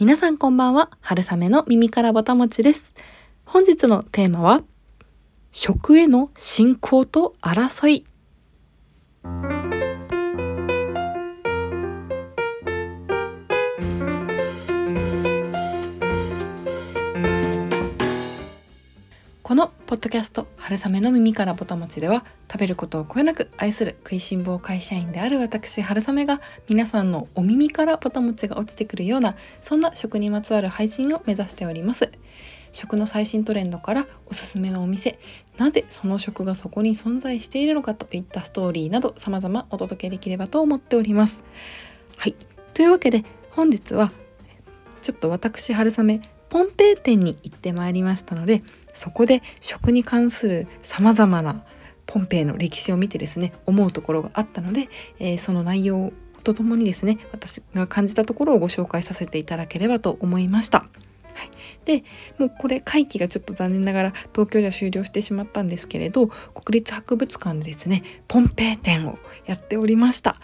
皆さんこんばんは。春雨の耳からぼたもちです。本日のテーマは食への信仰と争い。このポッドキャスト春雨の耳からぼたもちでは食べることをこよなく愛する食いしん坊会社員である私春雨が皆さんのお耳からぼたもちが落ちてくるようなそんな食にまつわる配信を目指しております。食の最新トレンドからおすすめのお店なぜその食がそこに存在しているのかといったストーリーなど様々お届けできればと思っております。はい。というわけで本日はちょっと私春雨ポンペイ店に行ってまいりましたのでそこで食に関する様々なポンペイの歴史を見てですね思うところがあったので、えー、その内容とともにですね私が感じたところをご紹介させていただければと思いました。はい、でもうこれ会期がちょっと残念ながら東京では終了してしまったんですけれど国立博物館でですねポンペイ展をやっておりました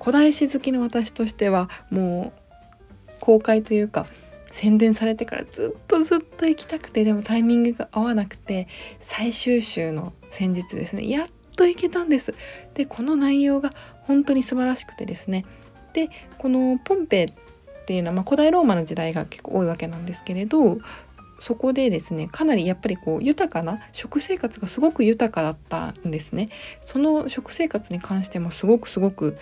古代史好きの私としてはもう公開というか宣伝されてからずっとずっと行きたくてでもタイミングが合わなくて最終週の先日ですねやっと行けたんです。でこの内容が本当に素晴らしくてですね。でこのポンペっていうのは、まあ、古代ローマの時代が結構多いわけなんですけれどそこでですねかなりやっぱりこう豊かな食生活がすごく豊かだったんですね。その食生活に関してもすごくすごく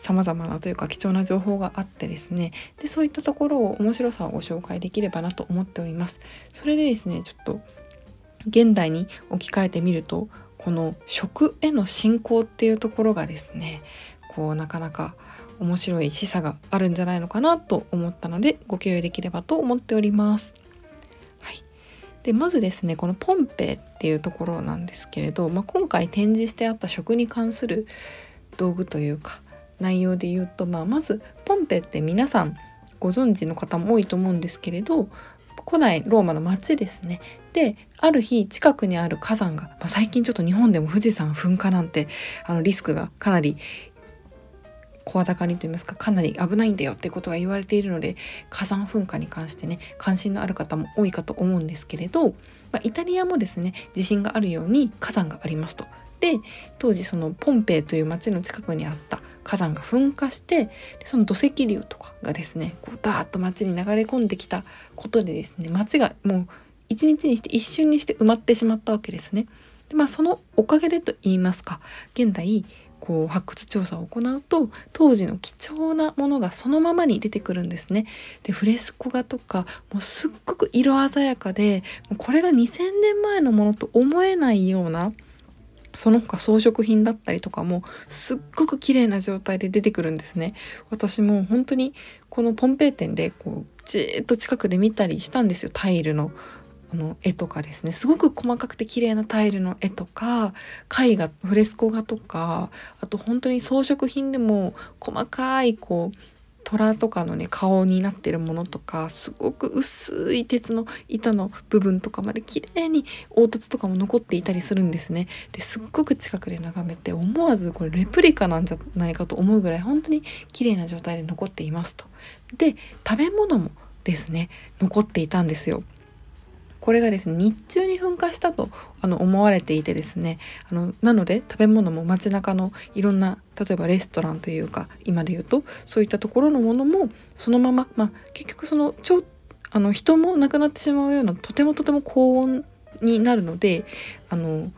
様々なというか貴重な情報があってですね。でそういったところを面白さをご紹介できればなと思っております。それでですねちょっと現代に置き換えてみるとこの食への信仰っていうところがですねこうなかなか面白い示唆があるんじゃないのかなと思ったのでご共有できればと思っております。はい、でまずですねこのポンペイっていうところなんですけれど、まあ、今回展示してあった食に関する道具というか内容で言うと、まあ、まずポンペって皆さんご存知の方も多いと思うんですけれど古代ローマの町ですねである日近くにある火山が、まあ、最近ちょっと日本でも富士山噴火なんてあのリスクがかなり声高にと言いますかかなり危ないんだよってことが言われているので火山噴火に関してね関心のある方も多いかと思うんですけれど、まあ、イタリアもですね地震があるように火山がありますと。で当時そのポンペイという町の近くにあった火山が噴火してその土石流とかがですねこうダーッと町に流れ込んできたことでですね町がもう一日にして一瞬にして埋まってしまったわけですね。でまあそのおかげでと言いますか現代こう発掘調査を行うと当時の貴重なものがそのままに出てくるんですね。でフレスコ画とかもうすっごく色鮮やかでこれが2,000年前のものと思えないようなその他装飾品だったりとかもすっごく綺麗な状態で出てくるんですね。私も本当にこのポンペイ店でこうじーっと近くで見たりしたんですよタイルのあの絵とかですねすごく細かくて綺麗なタイルの絵とか絵画フレスコ画とかあと本当に装飾品でも細かいこう虎とかのね顔になってるものとかすごく薄い鉄の板の部分とかまで綺麗に凹凸とかも残っていたりするんですね。ですっごく近くで眺めて思わずこれレプリカなんじゃないかと思うぐらい本当に綺麗な状態で残っていますと。で食べ物もですね残っていたんですよ。これがですね日中に噴火したとあの思われていてですねあのなので食べ物も街中のいろんな例えばレストランというか今で言うとそういったところのものもそのまま、まあ、結局そのちょあの人も亡くなってしまうようなとてもとても高温になるのであの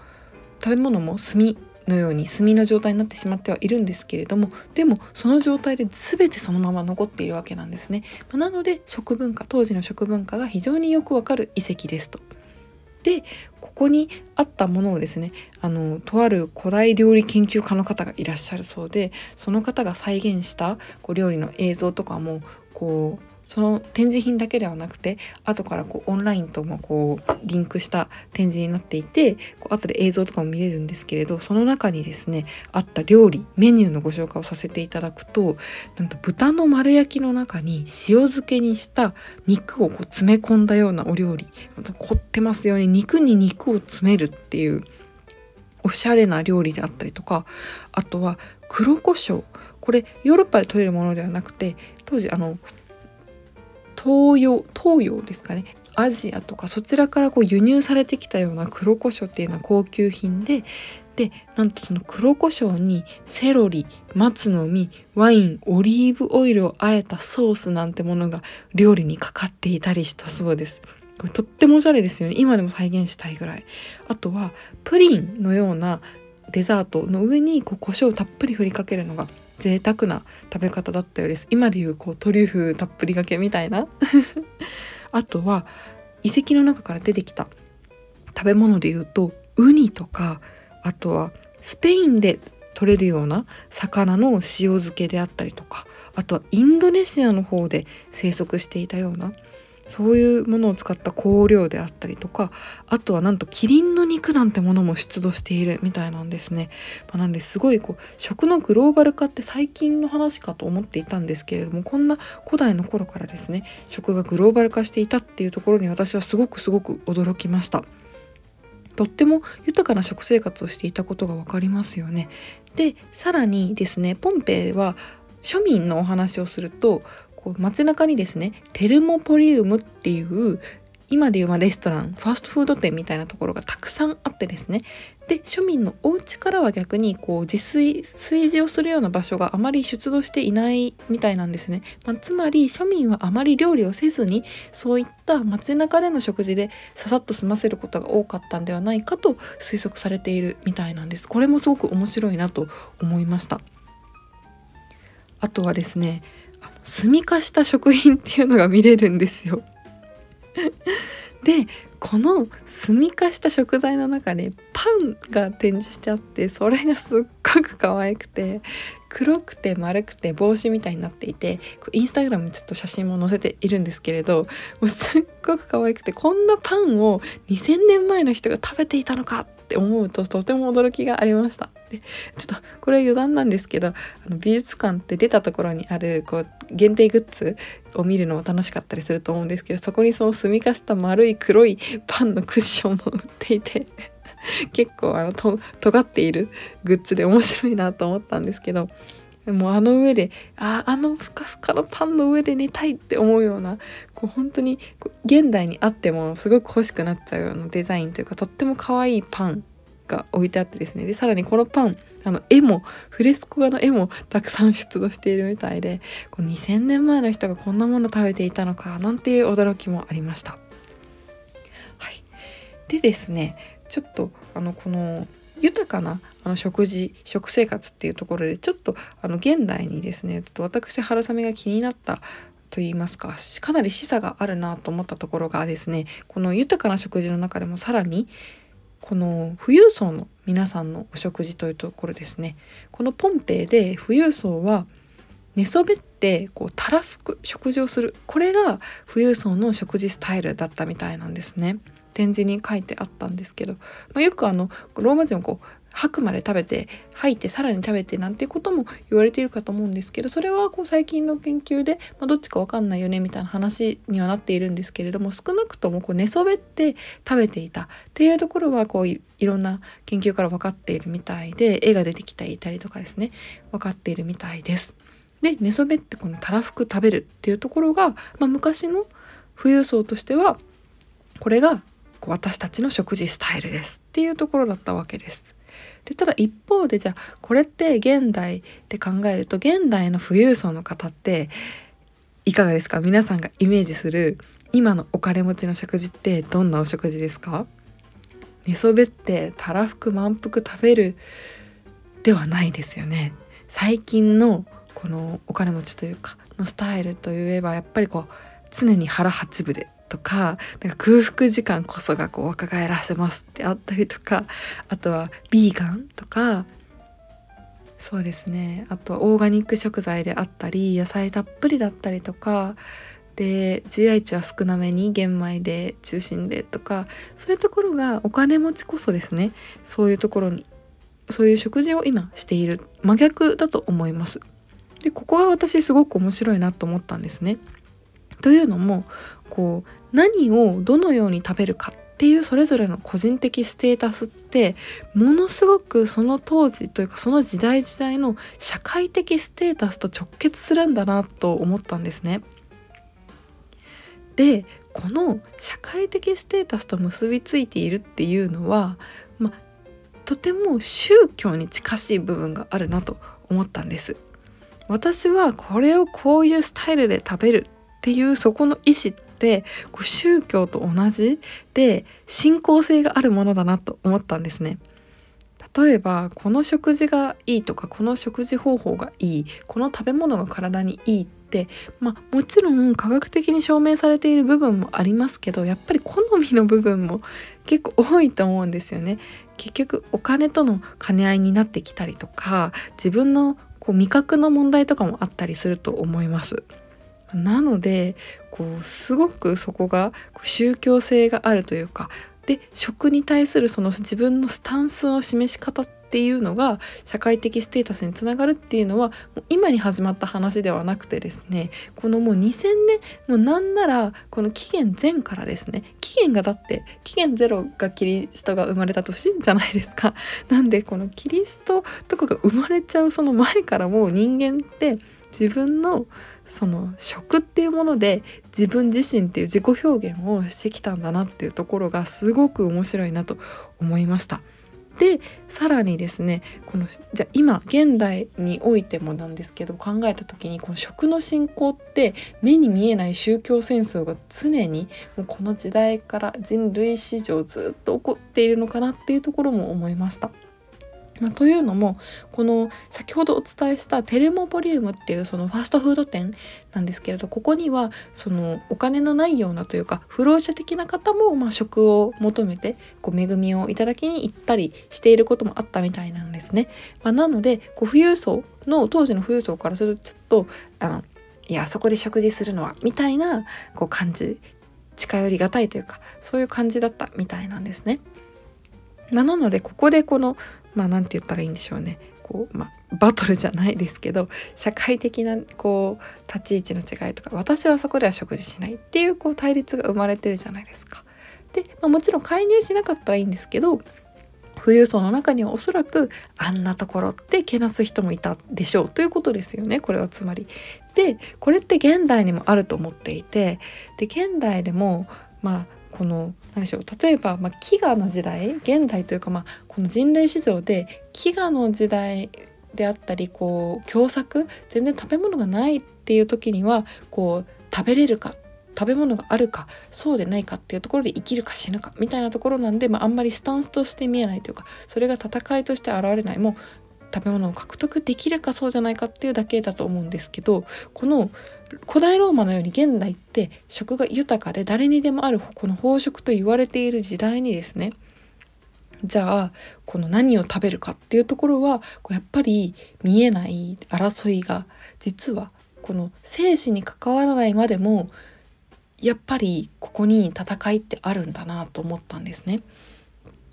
食べ物も炭のように炭の状態になってしまってはいるんですけれどもでもその状態で全てそのまま残っているわけなんですね。まなので食文化当時の食文化が非常によくわかる遺跡ですと。でここにあったものをですねあのとある古代料理研究家の方がいらっしゃるそうでその方が再現したこう料理の映像とかもこうその展示品だけではなくて後からこうオンラインともこうリンクした展示になっていてこう後で映像とかも見れるんですけれどその中にですねあった料理メニューのご紹介をさせていただくとなんと豚の丸焼きの中に塩漬けにした肉をこう詰め込んだようなお料理凝ってますように肉に肉を詰めるっていうおしゃれな料理であったりとかあとは黒胡椒。これヨーロッパで取れるものではなくて当時あの東洋東洋ですかね。アジアとかそちらからこう輸入されてきたような黒胡椒っていうのは高級品ででなんとその黒胡椒にセロリ松の実ワインオリーブオイルをあえたソースなんてものが料理にかかっていたりしたそうです。これとってもおしゃれですよね。今でも再現したいぐらい。あとはプリンのようなデザートの上にこう胡椒をたっぷり振りかけるのが贅沢な食べ方だったようです。今でいうこうトリュフたっぷりがけみたいな。あとは遺跡の中から出てきた食べ物でいうとウニとかあとはスペインで取れるような魚の塩漬けであったりとかあとはインドネシアの方で生息していたようなそういうものを使った香料であったりとかあとはなんとキリンの肉なんてものも出土しているみたいなんですね。まあ、なんですごいこう食のグローバル化って最近の話かと思っていたんですけれどもこんな古代の頃からですね食がグローバル化していたっていうところに私はすごくすごく驚きました。とっても豊かな食生活をしていたことが分かりますよね。でさらにですねポンペイは庶民のお話をするとこう街中にですねテルモポリウムっていう今でいうまレストランファーストフード店みたいなところがたくさんあってですね。で庶民のお家からは逆にこう自炊炊事をするような場所があまり出土していないみたいなんですね、まあ、つまり庶民はあまり料理をせずにそういった街中での食事でささっと済ませることが多かったんではないかと推測されているみたいなんです。これもすごく面白いなと思いました。あとはですね炭化した食品っていうのが見れるんですよ。でこの炭化した食材の中でパンが展示してあってそれがすっごく可愛くて黒くて丸くて帽子みたいになっていてインスタグラムにちょっと写真も載せているんですけれどもうすっごく可愛くてこんなパンを2,000年前の人が食べていたのかっって思うととても驚きがありました。でちょっとこれ余談なんですけどあの美術館って出たところにあるこう限定グッズを見るのも楽しかったりすると思うんですけどそこにその炭化した丸い黒いパンのクッションも売っていて 結構あのと尖っているグッズで面白いなと思ったんですけどもうあの上でああのふかふかのパンの上で寝たいって思うようなこう本当に現代にあってもすごく欲しくなっちゃうようなデザインというかとっても可愛いパンが置いてあってですねでさらにこのパンあの絵もフレスコ画の絵もたくさん出土しているみたいでこう2000年前の人がこんなもの食べていたのかなんていう驚きもありました。はい、でですねちょっとあのこの豊かなあの食事食生活っていうところでちょっとあの現代にですねちょっと私春雨が気になったと言いますかかなり示唆があるなと思ったところがですねこの豊かな食事の中でもさらにこの富裕層の皆さんのお食事というところですね。このポンペイで富裕層は寝そべってこうたらふく食事をする。これが富裕層の食事スタイルだったみたいなんですね。展示に書いてあったんですけど、まあ、よくあのローマ人もこう吐くまで食べて吐いてさらに食べてなんていうことも言われているかと思うんですけどそれはこう最近の研究で、まあ、どっちか分かんないよねみたいな話にはなっているんですけれども少なくともこう寝そべって食べていたっていうところはこういろんな研究から分かっているみたいで絵が出てきていたりとかですね分かっているみたいです。で寝そべってこのたらふく食べるっていうところが、まあ、昔の富裕層としてはこれが私たちの食事スタイルですっていうところだったわけです。でただ一方でじゃあこれって現代で考えると現代の富裕層の方っていかがですか？皆さんがイメージする今のお金持ちの食事ってどんなお食事ですか？寝そべってたらふく満腹食べるではないですよね。最近のこのお金持ちというかのスタイルといえばやっぱりこう常に腹八分でとかなんか空腹時間こそがこう若返らせますってあったりとかあとはビーガンとかそうですねあとはオーガニック食材であったり野菜たっぷりだったりとかで GI 値は少なめに玄米で中心でとかそういうところがお金持ちこそですねそういうところにそういう食事を今している真逆だと思います。でここが私すごく面白いなと思ったんですね。というのもこう何をどのように食べるかっていうそれぞれの個人的ステータスってものすごくその当時というかその時代時代の社会的ステータスと直結するんだなと思ったんですね。でこの社会的ステータスと結びついているっていうのは、ま、とても宗教に近しい部分があるなと思ったんです。私はこれをこういうスタイルで食べるっていうそこの意思ってこう宗教と同じで信仰性があるものだなと思ったんですね。例えばこの食事がいいとかこの食事方法がいいこの食べ物が体にいいってまあもちろん科学的に証明されている部分もありますけどやっぱり好みの部分も結構多いと思うんですよね。結局お金との兼ね合いになってきたりとか自分のこう味覚の問題とかもあったりすると思います。なのでこうすごくそこが宗教性があるというかで食に対するその自分のスタンスの示し方っていうのが社会的ステータスにつながるっていうのはもう今に始まった話ではなくてですねこのもう2000年もうなんならこの紀元前からですね紀元がだって紀元ゼロがキリストが生まれた年じゃないですか。なんでこのキリストとかが生まれちゃうその前からもう人間って自分のその食っていうもので自分自身っていう自己表現をしてきたんだなっていうところがすごく面白いなと思いました。でさらにですねこのじゃ今現代においてもなんですけど考えた時にこの食の進行って目に見えない宗教戦争が常にもうこの時代から人類史上ずっと起こっているのかなっていうところも思いました。まあ、というのもこの先ほどお伝えしたテルモポリウムっていうそのファストフード店なんですけれどここにはそのお金のないようなというか不老者的な方もまあ食を求めてこう恵みをいただきに行ったりしていることもあったみたいなんですね。まあ、なのでこう富裕層の当時の富裕層からするとちょっとあのいやあそこで食事するのはみたいなこう感じ近寄りがたいというかそういう感じだったみたいなんですね。まあ、なのでここでこのまあ何て言ったらいいんでしょうねこう、まあ、バトルじゃないですけど社会的なこう立ち位置の違いとか私はそこでは食事しないっていうこう対立が生まれてるじゃないですか。で、まあ、もちろん介入しなかったらいいんですけど富裕層の中にはおそらくあんなところってけなす人もいたでしょうということですよねこれはつまり。でこれって現代にもあると思っていてで現代でもまあこの何でしょう例えば、まあ、飢餓の時代現代というか、まあ、この人類史上で飢餓の時代であったりこう凶作全然食べ物がないっていう時にはこう食べれるか食べ物があるかそうでないかっていうところで生きるか死ぬかみたいなところなんで、まあ、あんまりスタンスとして見えないというかそれが戦いとして現れない。もう食べ物を獲得できるかそうじゃないかっていうだけだと思うんですけどこの古代ローマのように現代って食が豊かで誰にでもあるこの飽食と言われている時代にですねじゃあこの何を食べるかっていうところはやっぱり見えない争いが実はこの生死に関わらないまでもやっぱりここに戦いってあるんだなと思ったんですね。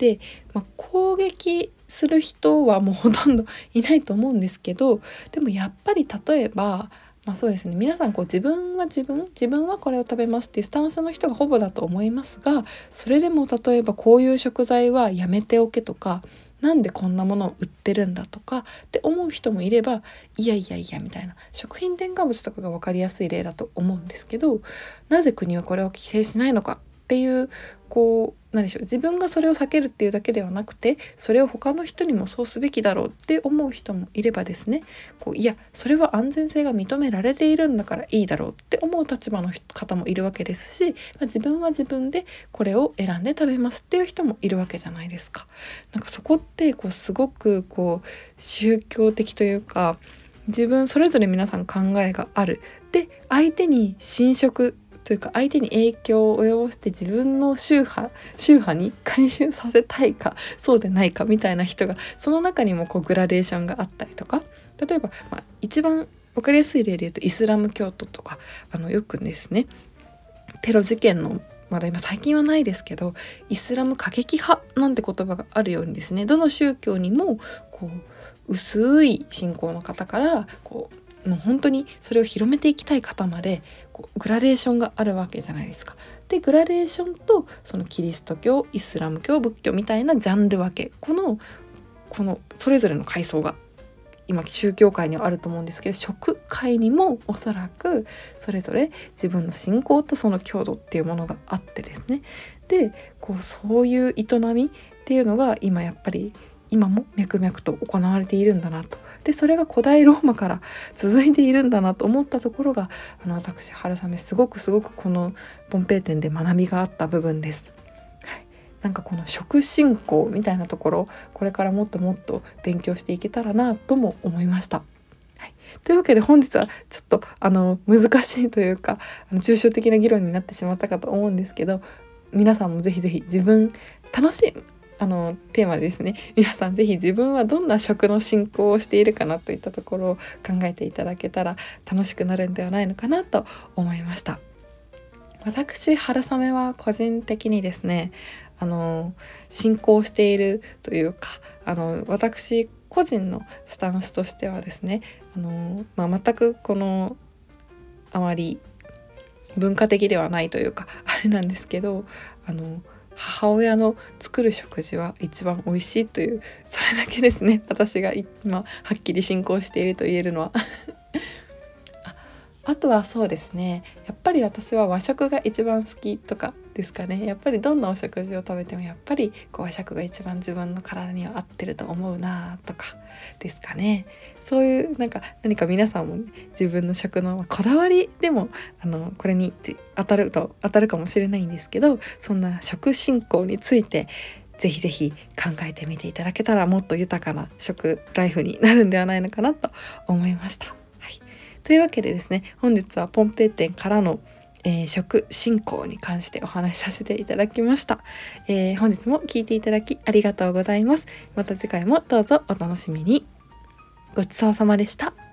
で、まあ、攻撃する人はもうほとんどいないと思うんですけどでもやっぱり例えばまあそうですね皆さんこう自分は自分自分はこれを食べますっていうスタンスの人がほぼだと思いますがそれでも例えばこういう食材はやめておけとかなんでこんなものを売ってるんだとかって思う人もいればいやいやいやみたいな食品添加物とかが分かりやすい例だと思うんですけどなぜ国はこれを規制しないのかっていうこう何でしょう自分がそれを避けるっていうだけではなくてそれを他の人にもそうすべきだろうって思う人もいればですねこういやそれは安全性が認められているんだからいいだろうって思う立場の方もいるわけですし、まあ、自分は自分でこれを選んで食べますっていう人もいるわけじゃないですか。なんかそこってこうすごくこう宗教的というか自分それぞれ皆さん考えがある。で相手に侵食というか相手に影響を及ぼして自分の宗派宗派に回収させたいかそうでないかみたいな人がその中にもこうグラデーションがあったりとか。例えば、まあ、一番分かりやすい例で言うとイスラム教徒とかあのよくですね。テロ事件のまだ今最近はないですけどイスラム過激派なんて言葉があるようにですね。どの宗教にもこう薄い信仰の方からこうもう本当にそれを広めていきたい方までこうグラデーションがあるわけじゃないですか。でグラデーションとそのキリスト教イスラム教仏教みたいなジャンル分け。このこのそれぞれの階層が今宗教界にはあると思うんですけど食界にもおそらくそれぞれ自分の信仰とその強度っていうものがあってですね。でこうそういう営みっていうのが今やっぱり今も脈々と行われているんだなと。でそれが古代ローマから続いているんだなと思ったところがあの私春雨すごくすごくこのポンペイ店で学びがあった部分です。はい、なんかこの食信仰みたいなところこれからもっともっと勉強していけたらなとも思いました。はい、というわけで本日はちょっとあの難しいというかあの抽象的な議論になってしまったかと思うんですけど皆さんもぜひぜひ自分楽しいあのテーマでですね。皆さん是非自分はどんな食の進行をしているかなといったところを考えていただけたら楽しくなるんではないのかなと思いました。私春雨は個人的にですねあの進行しているというかあの私個人のスタンスとしてはですねあの、まあ、全くこのあまり文化的ではないというかあれなんですけどあの母親の作る食事は一番美味しいというそれだけですね。私が今はっきり信仰していると言えるのは。あとはそうですね。やっぱり私は和食が一番好きとかですかね。やっぱりどんなお食事を食べてもやっぱりこう和食が一番自分の体には合ってると思うなとかですかね。そういうなんか何か皆さんも、ね、自分の食のこだわりでもあのこれに当たると当たるかもしれないんですけどそんな食信仰についてぜひぜひ考えてみていただけたらもっと豊かな食ライフになるんではないのかなと思いました。はい。というわけでですね本日はポンペイ店からの、えー、食進行に関してお話しさせていただきました、えー、本日も聞いていただきありがとうございます。また次回もどうぞお楽しみに。ごちそうさまでした。